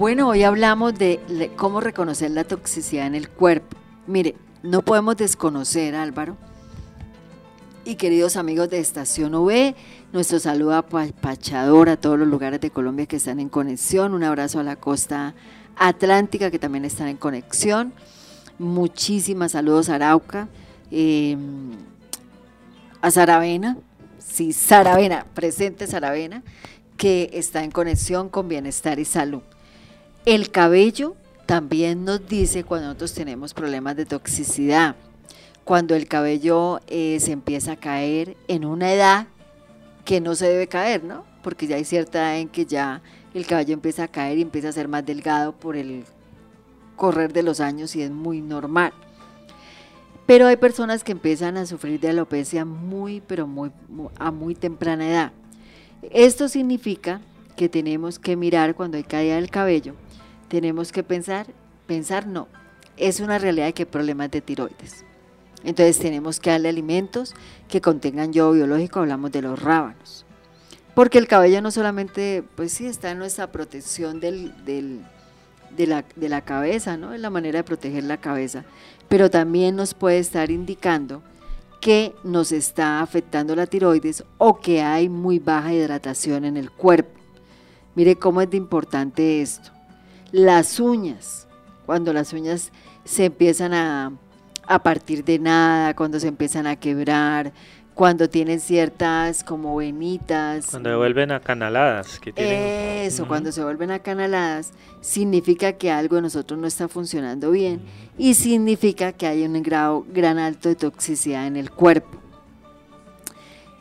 Bueno, hoy hablamos de cómo reconocer la toxicidad en el cuerpo. Mire, no podemos desconocer, Álvaro, y queridos amigos de Estación UV, nuestro saludo a Pachador, a todos los lugares de Colombia que están en conexión, un abrazo a la costa atlántica que también están en conexión, muchísimas saludos a Arauca, em, a Saravena, sí, Saravena, presente Saravena, que está en conexión con bienestar y salud. El cabello también nos dice cuando nosotros tenemos problemas de toxicidad, cuando el cabello eh, se empieza a caer en una edad que no se debe caer, ¿no? Porque ya hay cierta edad en que ya el caballo empieza a caer y empieza a ser más delgado por el correr de los años y es muy normal. Pero hay personas que empiezan a sufrir de alopecia muy, pero muy, a muy temprana edad. Esto significa que tenemos que mirar cuando hay caída del cabello, tenemos que pensar, pensar no, es una realidad que hay problemas de tiroides. Entonces tenemos que darle alimentos que contengan yodo biológico, hablamos de los rábanos. Porque el cabello no solamente, pues sí, está en nuestra protección de, la, de la cabeza, ¿no? Es la manera de proteger la cabeza, pero también nos puede estar indicando que nos está afectando la tiroides o que hay muy baja hidratación en el cuerpo. Mire cómo es de importante esto. Las uñas, cuando las uñas se empiezan a, a partir de nada, cuando se empiezan a quebrar, cuando tienen ciertas como venitas. Cuando se vuelven acanaladas. Que tienen... Eso, cuando se vuelven acanaladas, significa que algo de nosotros no está funcionando bien y significa que hay un grado gran alto de toxicidad en el cuerpo.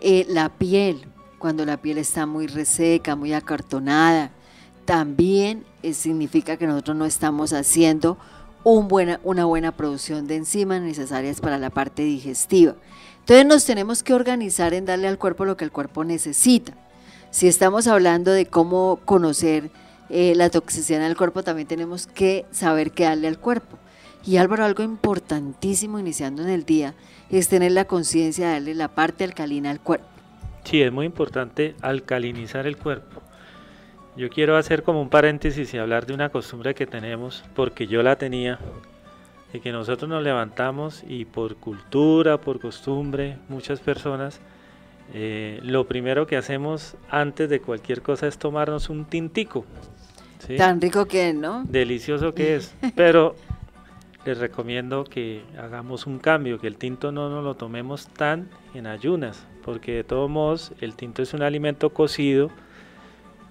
Eh, la piel, cuando la piel está muy reseca, muy acartonada, también eh, significa que nosotros no estamos haciendo una buena producción de enzimas necesarias para la parte digestiva. Entonces nos tenemos que organizar en darle al cuerpo lo que el cuerpo necesita. Si estamos hablando de cómo conocer eh, la toxicidad en el cuerpo, también tenemos que saber qué darle al cuerpo. Y Álvaro, algo importantísimo iniciando en el día es tener la conciencia de darle la parte alcalina al cuerpo. Sí, es muy importante alcalinizar el cuerpo. Yo quiero hacer como un paréntesis y hablar de una costumbre que tenemos, porque yo la tenía de que nosotros nos levantamos y por cultura, por costumbre, muchas personas, eh, lo primero que hacemos antes de cualquier cosa es tomarnos un tintico. Tan rico que es, ¿no? Delicioso que es, <laughs> pero les recomiendo que hagamos un cambio, que el tinto no nos lo tomemos tan en ayunas, porque de todos modos el tinto es un alimento cocido,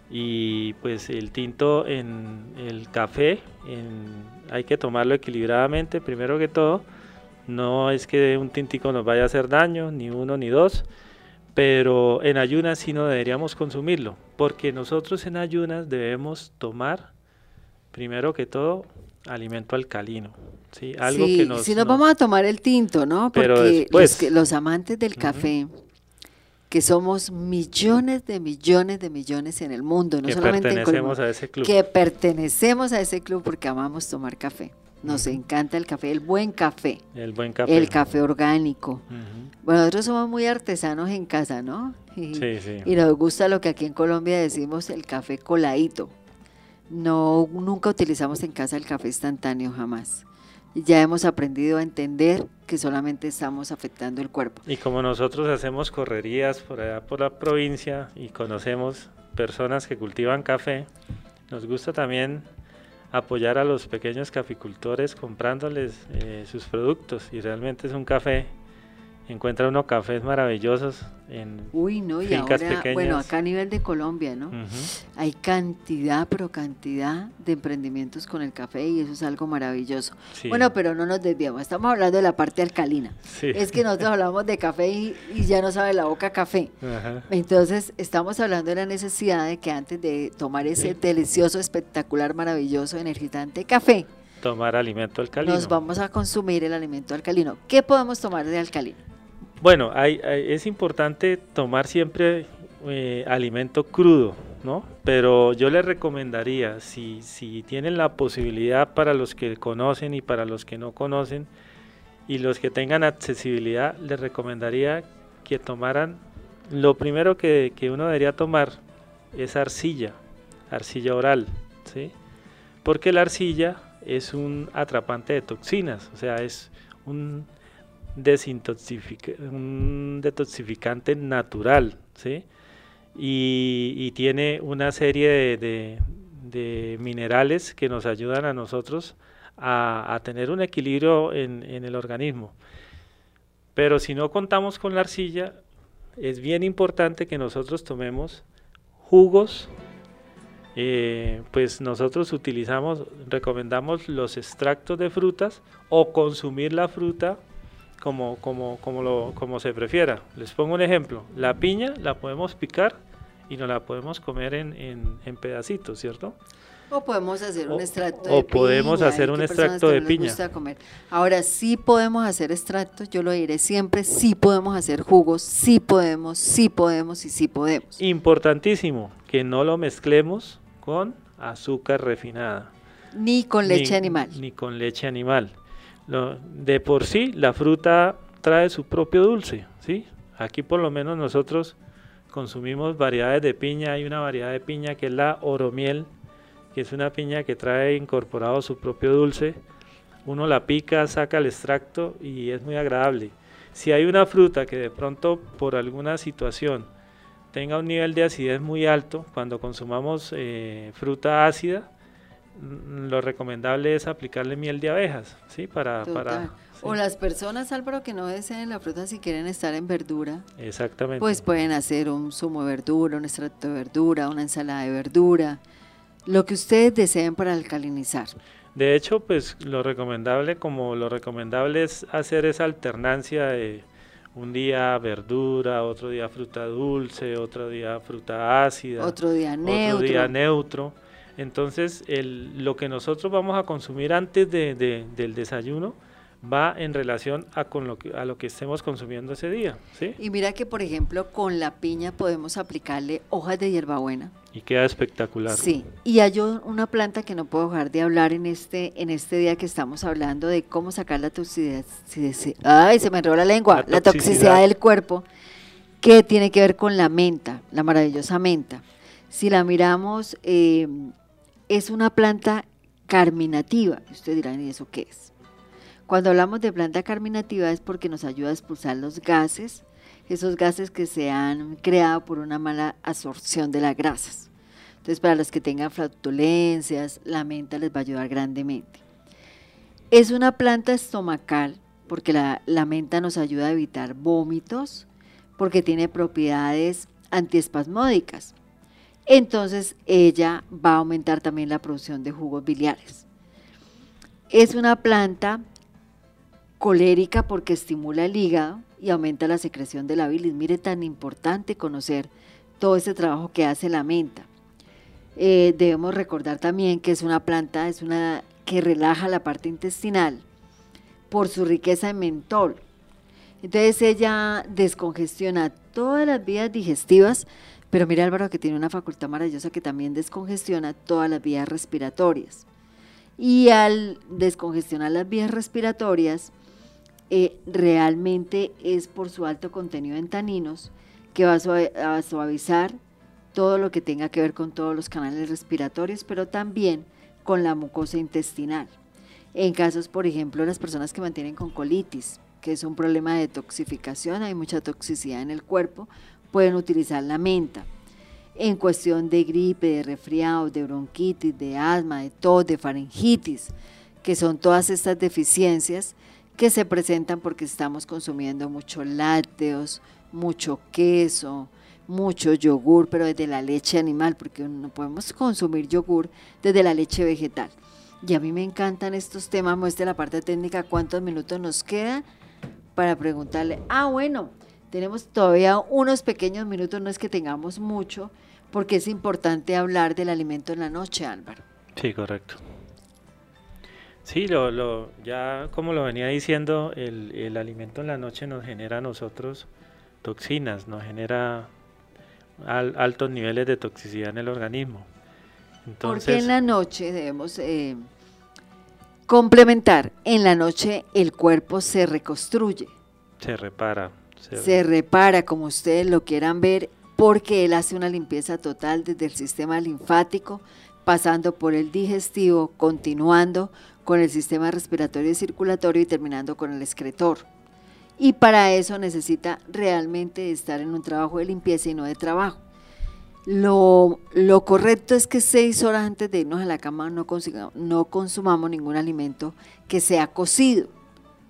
y pues el tinto en el café hay que tomarlo equilibradamente primero que todo. No es que un tintico nos vaya a hacer daño ni uno ni dos pero en ayunas sí no deberíamos consumirlo porque nosotros en ayunas debemos tomar primero que todo alimento alcalino ¿sí? algo que nos, si nos, vamos a tomar el tinto no porque los, los, amantes del café que somos millones de millones de millones en el mundo, no solamente en Colombia, a ese club. que pertenecemos a ese club porque amamos tomar café. Nos encanta el café, el buen café. El buen café. El café orgánico. Bueno, nosotros somos muy artesanos en casa, ¿no? Y, sí, sí. y nos gusta lo que aquí en Colombia decimos el café coladito. No, nunca utilizamos en casa el café instantáneo, jamás ya hemos aprendido a entender que solamente estamos afectando el cuerpo. Y como nosotros hacemos correrías por allá por la provincia y conocemos personas que cultivan café, nos gusta también apoyar a los pequeños caficultores comprándoles eh, sus productos y realmente es un café encuentra unos cafés maravillosos en Uy, no, y ahora, Bueno, acá a nivel de Colombia, ¿no? Hay cantidad, pero cantidad de emprendimientos con el café y eso es algo maravilloso. Bueno, pero no nos desviamos, estamos hablando de la parte alcalina. Es que nosotros hablamos de café y, ya no sabe la boca café. Entonces, estamos hablando de la necesidad de que antes de tomar ese delicioso, espectacular, maravilloso, energizante café, tomar alimento alcalino. Nos vamos a consumir el alimento alcalino. ¿Qué podemos tomar de alcalino? Bueno, es importante tomar siempre eh, alimento crudo, ¿no? Pero yo les recomendaría, si, tienen la posibilidad para los que conocen y para los que no conocen, y los que tengan accesibilidad, les recomendaría que tomaran, lo primero que, que uno debería tomar es arcilla, arcilla oral, ¿sí? Porque la arcilla es un atrapante de toxinas, o sea, es un un detoxificante natural, ¿sí? Y, tiene una serie de, minerales que nos ayudan a nosotros a, tener un equilibrio en, el organismo. Pero si no contamos con la arcilla, es bien importante que nosotros tomemos jugos, eh, pues nosotros utilizamos, recomendamos los extractos de frutas o consumir la fruta como, como, como, lo, como se prefiera. Les pongo un ejemplo. La piña la podemos picar y no la podemos comer en, en, en pedacitos, ¿cierto? O podemos hacer un extracto o de piña. podemos hacer un extracto de piña. gusta comer. Ahora sí podemos hacer extractos, yo lo diré siempre, sí podemos hacer jugos, sí podemos, sí podemos y sí podemos. Importantísimo que no lo mezclemos con azúcar refinada. Ni con leche ni- animal. Ni con leche animal. De por sí, la fruta trae su propio dulce, ¿sí? Aquí por lo menos nosotros consumimos variedades de piña. Hay una variedad de piña que es la oromiel, que es una piña que trae incorporado su propio dulce. Uno la pica, saca el extracto y es muy agradable. Si hay una fruta que de pronto por alguna situación tenga un nivel de acidez muy alto, cuando consumamos eh, fruta ácida, lo recomendable es aplicarle miel de abejas, ¿sí? Para, para O las personas, Álvaro, que no deseen la fruta si quieren estar en verdura, exactamente. pues pueden hacer un zumo de verdura, un extracto de verdura, una ensalada de verdura, lo que ustedes deseen para alcalinizar. De hecho, pues lo recomendable, como lo recomendable es hacer esa alternancia de un día verdura, otro día fruta dulce, otro día fruta ácida, Otro día neutro. otro día neutro. Entonces, el, lo que nosotros vamos a consumir antes de- de- del desayuno va en relación a, con lo que, a lo que estemos consumiendo ese día, ¿sí? Y mira que, por ejemplo, con la piña podemos aplicarle hojas de hierbabuena. Y queda espectacular. Sí, y hay un- una planta que no puedo dejar de hablar en este, en este día que estamos hablando de cómo sacar la toxicidad. Ay, se me enredó la lengua. La La, toxicidad. toxicidad. del cuerpo, que tiene que ver con la menta, la maravillosa menta. Si la miramos, eh, es una planta carminativa. Ustedes dirán, ¿y eso qué es? Cuando hablamos de planta carminativa es porque nos ayuda a expulsar los gases, esos gases que se han creado por una mala absorción de las grasas. Entonces, para los que tengan flatulencias, la menta les va a ayudar grandemente. Es una planta estomacal porque la, la menta nos ayuda a evitar vómitos, porque tiene propiedades antiespasmódicas. Entonces, ella va a aumentar también la producción de jugos biliares. Es una planta colérica porque estimula el hígado y aumenta la secreción de la bilis. Mire, tan importante conocer todo ese trabajo que hace la menta. Eh, debemos recordar también que es una planta, es una que relaja la parte intestinal por su riqueza en mentol. Entonces ella descongestiona todas las vías digestivas, pero mira Álvaro que tiene una facultad maravillosa que también descongestiona todas las vías respiratorias. Y al descongestionar las vías respiratorias, eh, realmente es por su alto contenido en taninos que va a, suavizar todo lo que tenga que ver con todos los canales respiratorios, pero también con la mucosa intestinal. En casos, por ejemplo, las personas que mantienen con colitis, que es un problema de toxificación, hay mucha toxicidad en el cuerpo, pueden utilizar la menta. En cuestión de gripe, de resfriado, de bronquitis, de asma, de tos, de faringitis, que son todas estas deficiencias que se presentan porque estamos consumiendo muchos lácteos, mucho queso, mucho yogur, pero desde la leche animal, porque no podemos consumir yogur desde la leche vegetal. Y a mí me encantan estos temas, muestre la parte técnica, cuántos minutos nos queda para preguntarle, ah, bueno, tenemos todavía unos pequeños minutos, no es que tengamos mucho, porque es importante hablar del alimento en la noche, Álvaro. Sí, correcto. Sí, lo, lo, ya como lo venía diciendo, el, el alimento en la noche nos genera a nosotros toxinas, nos genera al- altos niveles de toxicidad en el organismo. Porque Entonces, en la noche debemos eh, complementar, en la noche el cuerpo se reconstruye, se repara. Se- repara como ustedes lo quieran ver, porque él hace una limpieza total desde el sistema linfático, pasando por el digestivo, continuando con el sistema respiratorio y circulatorio y terminando con el excretor. Y para eso necesita realmente estar en un trabajo de limpieza y no de trabajo. Lo, lo correcto es que seis horas antes de irnos a la cama no, no consumamos ningún alimento que sea cocido.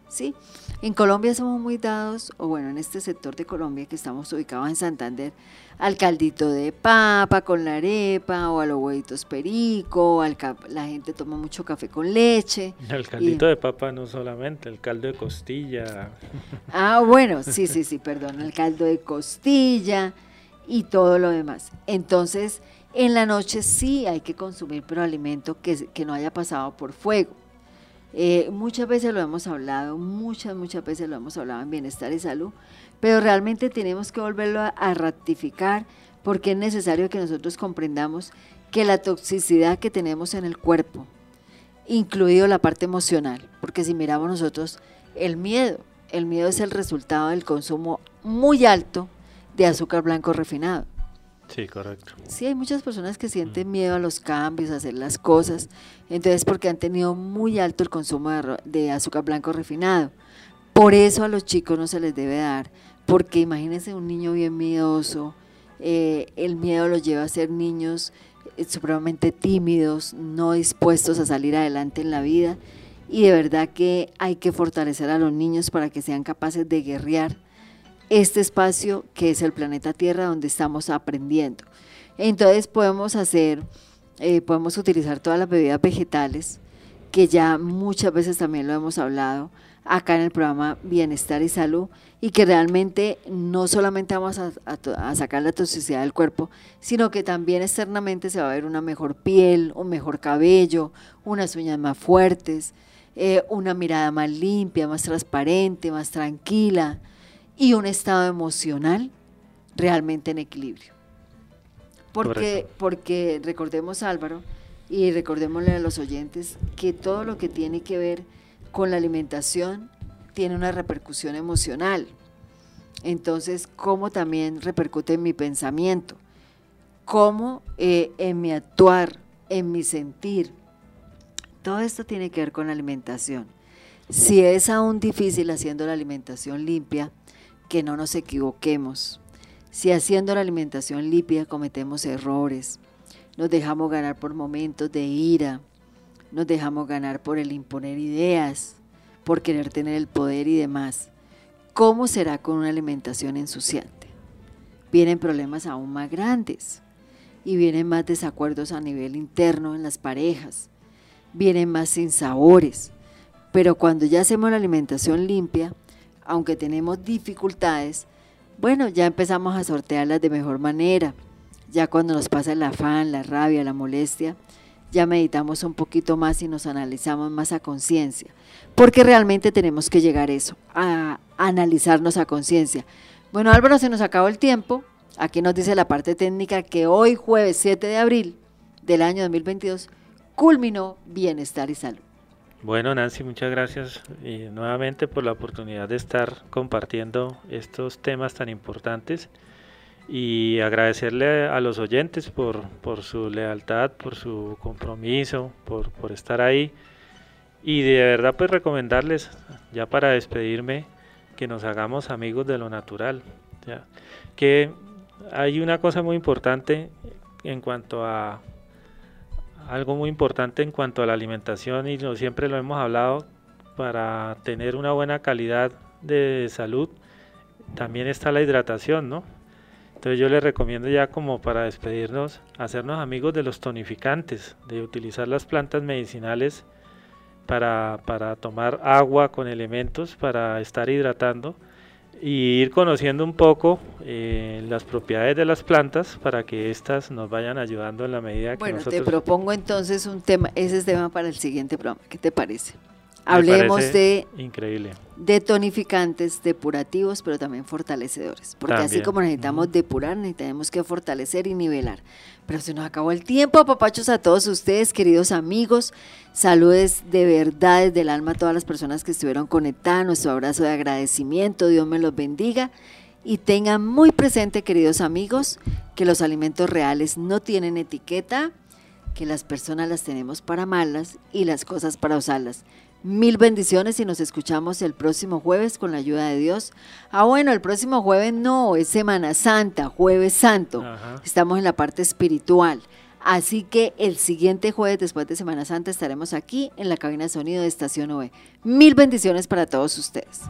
¿sí? En Colombia somos muy dados, o bueno, en este sector de Colombia que estamos ubicados en Santander, al caldito de papa con la arepa, o a los huevitos perico, al la gente toma mucho café con leche. <laughs> El caldito de papa no solamente, el caldo de costilla. <laughs> Ah, bueno, sí, sí, sí, perdón, el caldo de costilla y todo lo demás. Entonces, en la noche sí hay que consumir, pero alimento que, que no haya pasado por fuego. Eh, muchas veces lo hemos hablado, muchas, muchas veces lo hemos hablado en bienestar y salud, pero realmente tenemos que volverlo a, ratificar porque es necesario que nosotros comprendamos que la toxicidad que tenemos en el cuerpo, incluido la parte emocional, porque si miramos nosotros el miedo, el miedo es el resultado del consumo muy alto de azúcar blanco refinado. Sí, correcto. Sí, hay muchas personas que sienten miedo a los cambios, a hacer las cosas, entonces porque han tenido muy alto el consumo de, azúcar blanco refinado. Por eso a los chicos no se les debe dar, porque imagínense un niño bien miedoso, eh, el miedo los lleva a ser niños eh, supremamente tímidos, no dispuestos a salir adelante en la vida, y de verdad que hay que fortalecer a los niños para que sean capaces de guerrear este espacio que es el planeta Tierra donde estamos aprendiendo. Entonces podemos hacer, eh, podemos utilizar todas las bebidas vegetales, que ya muchas veces también lo hemos hablado acá en el programa Bienestar y Salud, y que realmente no solamente vamos a, sacar la toxicidad del cuerpo, sino que también externamente se va a ver una mejor piel, un mejor cabello, unas uñas más fuertes, eh, una mirada más limpia, más transparente, más tranquila, y un estado emocional realmente en equilibrio. Porque, porque recordemos Álvaro y recordémosle a los oyentes que todo lo que tiene que ver con la alimentación tiene una repercusión emocional. Entonces, ¿cómo también repercute en mi pensamiento? ¿Cómo eh, en mi actuar, en mi sentir? Todo esto tiene que ver con la alimentación. Si es aún difícil haciendo la alimentación limpia, que no nos equivoquemos. Si haciendo la alimentación limpia cometemos errores, nos dejamos ganar por momentos de ira, nos dejamos ganar por el imponer ideas, por querer tener el poder y demás, ¿cómo será con una alimentación ensuciante? Vienen problemas aún más grandes y vienen más desacuerdos a nivel interno en las parejas, vienen más sinsabores, pero cuando ya hacemos la alimentación limpia, aunque tenemos dificultades, bueno, ya empezamos a sortearlas de mejor manera. Ya cuando nos pasa el afán, la rabia, la molestia, ya meditamos un poquito más y nos analizamos más a conciencia. Porque realmente tenemos que llegar a eso, a analizarnos a conciencia. Bueno, Álvaro, se nos acabó el tiempo. Aquí nos dice la parte técnica que hoy, jueves 7 de abril del año 2022, culminó Bienestar y Salud. Bueno, Nancy, muchas gracias y nuevamente por la oportunidad de estar compartiendo estos temas tan importantes y agradecerle a los oyentes por, por su lealtad, por su compromiso, por, por, estar ahí y de verdad pues recomendarles, ya para despedirme, que nos hagamos amigos de lo natural. Que hay una cosa muy importante en cuanto a algo muy importante en cuanto a la alimentación y siempre lo hemos hablado, para tener una buena calidad de salud también está la hidratación, ¿no? Entonces yo les recomiendo ya como para despedirnos, hacernos amigos de los tonificantes, de utilizar las plantas medicinales para, para tomar agua con elementos, para estar hidratando y ir conociendo un poco eh, las propiedades de las plantas para que éstas nos vayan ayudando en la medida que bueno, nosotros... te propongo entonces un tema, ese es tema para el siguiente programa, ¿qué te parece? Hablemos de increíble. de tonificantes, depurativos, pero también fortalecedores, porque así como necesitamos depurar, necesitamos que fortalecer y nivelar. Pero se nos acabó el tiempo, papachos a todos ustedes, queridos amigos. Saludes de verdad desde el alma a todas las personas que estuvieron conectadas. Nuestro abrazo de agradecimiento. Dios me los bendiga. Y tengan muy presente, queridos amigos, que los alimentos reales no tienen etiqueta, que las personas las tenemos para malas y las cosas para usarlas. Mil bendiciones y nos escuchamos el próximo jueves con la ayuda de Dios. Ah, bueno, el próximo jueves no, es Semana Santa, jueves santo. Estamos en la parte espiritual. Así que el siguiente jueves, después de Semana Santa, estaremos aquí en la cabina de sonido de Estación OE. Mil bendiciones para todos ustedes.